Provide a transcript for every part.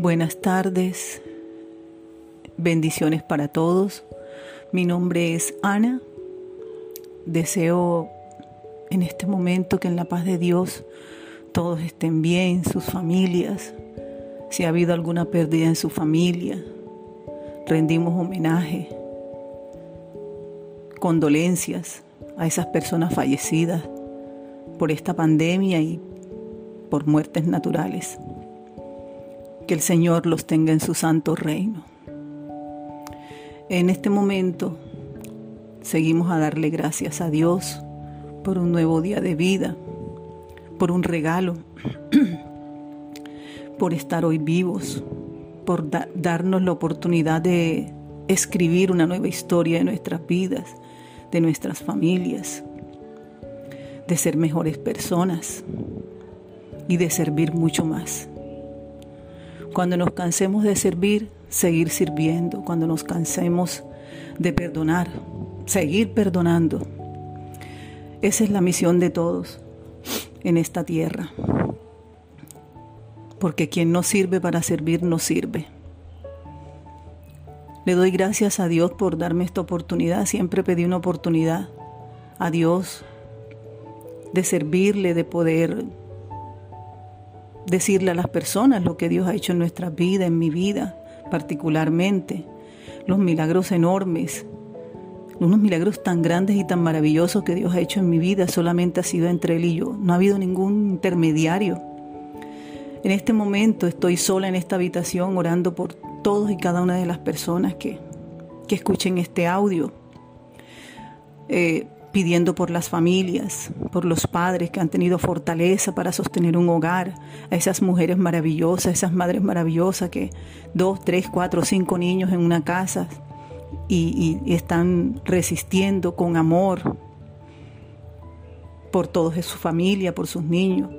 Buenas tardes, bendiciones para todos. Mi nombre es Ana. Deseo en este momento que en la paz de Dios todos estén bien, sus familias. Si ha habido alguna pérdida en su familia, rendimos homenaje, condolencias a esas personas fallecidas por esta pandemia y por muertes naturales. Que el Señor los tenga en su santo reino. En este momento seguimos a darle gracias a Dios por un nuevo día de vida, por un regalo, por estar hoy vivos, por darnos la oportunidad de escribir una nueva historia de nuestras vidas, de nuestras familias, de ser mejores personas y de servir mucho más. Cuando nos cansemos de servir, seguir sirviendo. Cuando nos cansemos de perdonar, seguir perdonando. Esa es la misión de todos en esta tierra. Porque quien no sirve para servir no sirve. Le doy gracias a Dios por darme esta oportunidad. Siempre pedí una oportunidad a Dios de servirle, de poder decirle a las personas lo que Dios ha hecho en nuestra vida, en mi vida particularmente, los milagros enormes, unos milagros tan grandes y tan maravillosos que Dios ha hecho en mi vida, solamente ha sido entre Él y yo, no ha habido ningún intermediario. En este momento estoy sola en esta habitación orando por todos y cada una de las personas que, que escuchen este audio. Eh, pidiendo por las familias, por los padres que han tenido fortaleza para sostener un hogar, a esas mujeres maravillosas, esas madres maravillosas que dos, tres, cuatro, cinco niños en una casa y, y están resistiendo con amor por todos de su familia, por sus niños.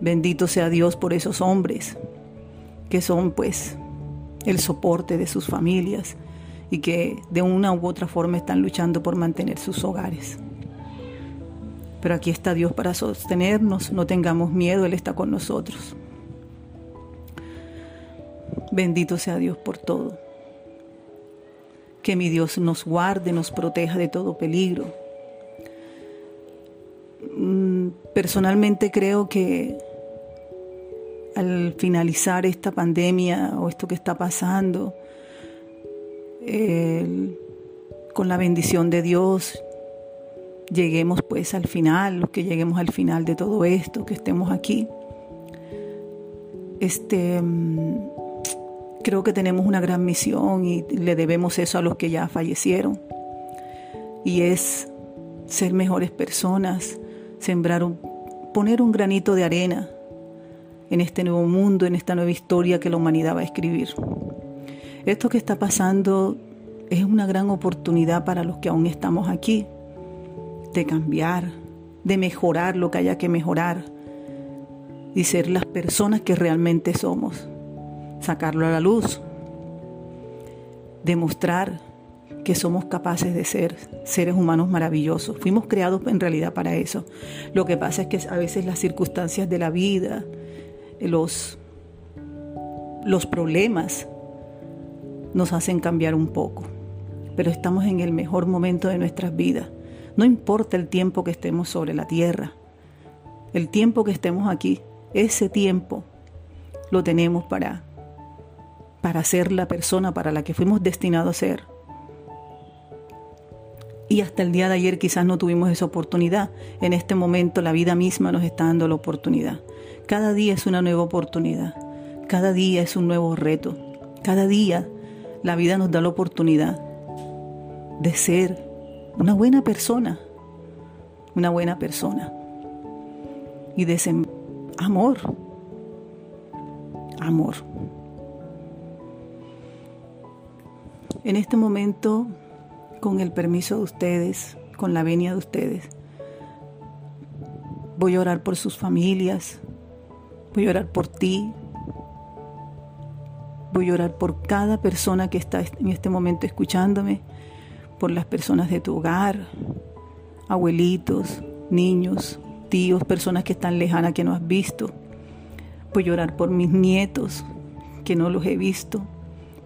Bendito sea Dios por esos hombres que son pues el soporte de sus familias y que de una u otra forma están luchando por mantener sus hogares. Pero aquí está Dios para sostenernos, no tengamos miedo, Él está con nosotros. Bendito sea Dios por todo. Que mi Dios nos guarde, nos proteja de todo peligro. Mm, personalmente creo que al finalizar esta pandemia o esto que está pasando, con la bendición de Dios lleguemos pues al final, que lleguemos al final de todo esto, que estemos aquí. Este mm, creo que tenemos una gran misión y le debemos eso a los que ya fallecieron. Y es ser mejores personas, sembrar un, poner un granito de arena en este nuevo mundo, en esta nueva historia que la humanidad va a escribir. Esto que está pasando es una gran oportunidad para los que aún estamos aquí, de cambiar, de mejorar lo que haya que mejorar y ser las personas que realmente somos, sacarlo a la luz, demostrar que somos capaces de ser seres humanos maravillosos. Fuimos creados en realidad para eso. Lo que pasa es que a veces las circunstancias de la vida, los, los problemas nos hacen cambiar un poco, pero estamos en el mejor momento de nuestras vidas. No importa el tiempo que estemos sobre la tierra, el tiempo que estemos aquí, ese tiempo lo tenemos para para ser la persona para la que fuimos destinados a ser. Y hasta el día de ayer quizás no tuvimos esa oportunidad. En este momento la vida misma nos está dando la oportunidad. Cada día es una nueva oportunidad. Cada día es un nuevo reto. Cada día la vida nos da la oportunidad de ser una buena persona, una buena persona. Y de ese amor, amor. En este momento, con el permiso de ustedes, con la venia de ustedes, voy a orar por sus familias, voy a orar por ti, Voy a orar por cada persona que está en este momento escuchándome, por las personas de tu hogar, abuelitos, niños, tíos, personas que están lejanas que no has visto. Voy a orar por mis nietos, que no los he visto,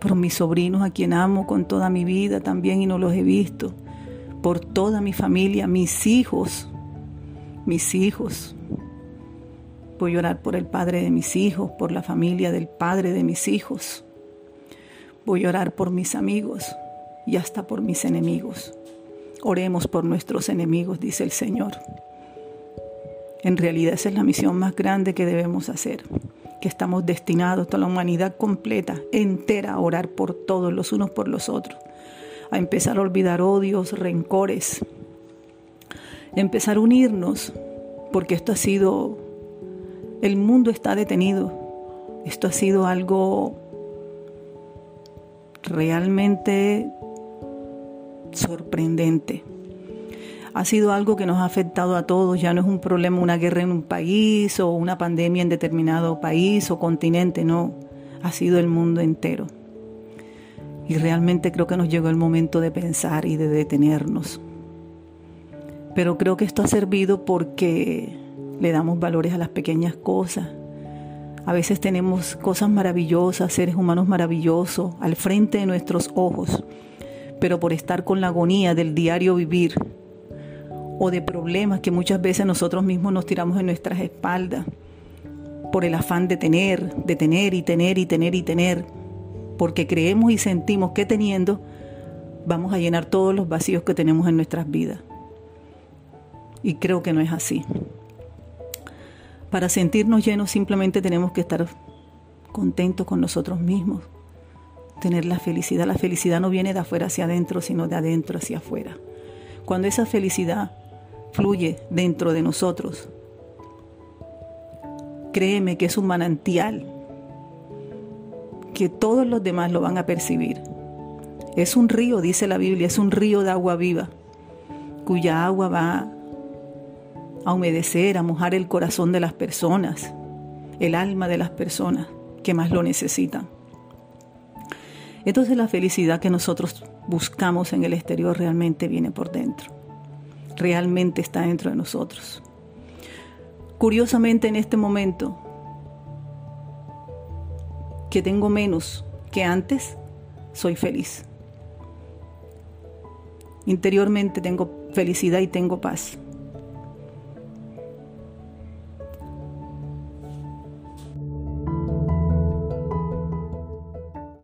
por mis sobrinos a quien amo con toda mi vida también y no los he visto, por toda mi familia, mis hijos, mis hijos. Voy a orar por el padre de mis hijos, por la familia del padre de mis hijos. Voy a orar por mis amigos y hasta por mis enemigos. Oremos por nuestros enemigos, dice el Señor. En realidad esa es la misión más grande que debemos hacer que estamos destinados, toda la humanidad completa, entera, a orar por todos, los unos por los otros, a empezar a olvidar odios, rencores, empezar a unirnos, porque esto ha sido, el mundo está detenido, esto ha sido algo realmente sorprendente ha sido algo que nos ha afectado a todos, ya no es un problema una guerra en un país o una pandemia en determinado país o continente, no, ha sido el mundo entero. Y realmente creo que nos llegó el momento de pensar y de detenernos. Pero creo que esto ha servido porque le damos valores a las pequeñas cosas. A veces tenemos cosas maravillosas, seres humanos maravillosos al frente de nuestros ojos, pero por estar con la agonía del diario vivir, o de problemas que muchas veces nosotros mismos nos tiramos en nuestras espaldas por el afán de tener, de tener y tener y tener y tener, porque creemos y sentimos que teniendo vamos a llenar todos los vacíos que tenemos en nuestras vidas. Y creo que no es así. Para sentirnos llenos simplemente tenemos que estar contentos con nosotros mismos, tener la felicidad. La felicidad no viene de afuera hacia adentro, sino de adentro hacia afuera. Cuando esa felicidad fluye dentro de nosotros. Créeme que es un manantial que todos los demás lo van a percibir. Es un río, dice la Biblia, es un río de agua viva, cuya agua va a humedecer, a mojar el corazón de las personas, el alma de las personas que más lo necesitan. Entonces la felicidad que nosotros buscamos en el exterior realmente viene por dentro realmente está dentro de nosotros. Curiosamente en este momento, que tengo menos que antes, soy feliz. Interiormente tengo felicidad y tengo paz.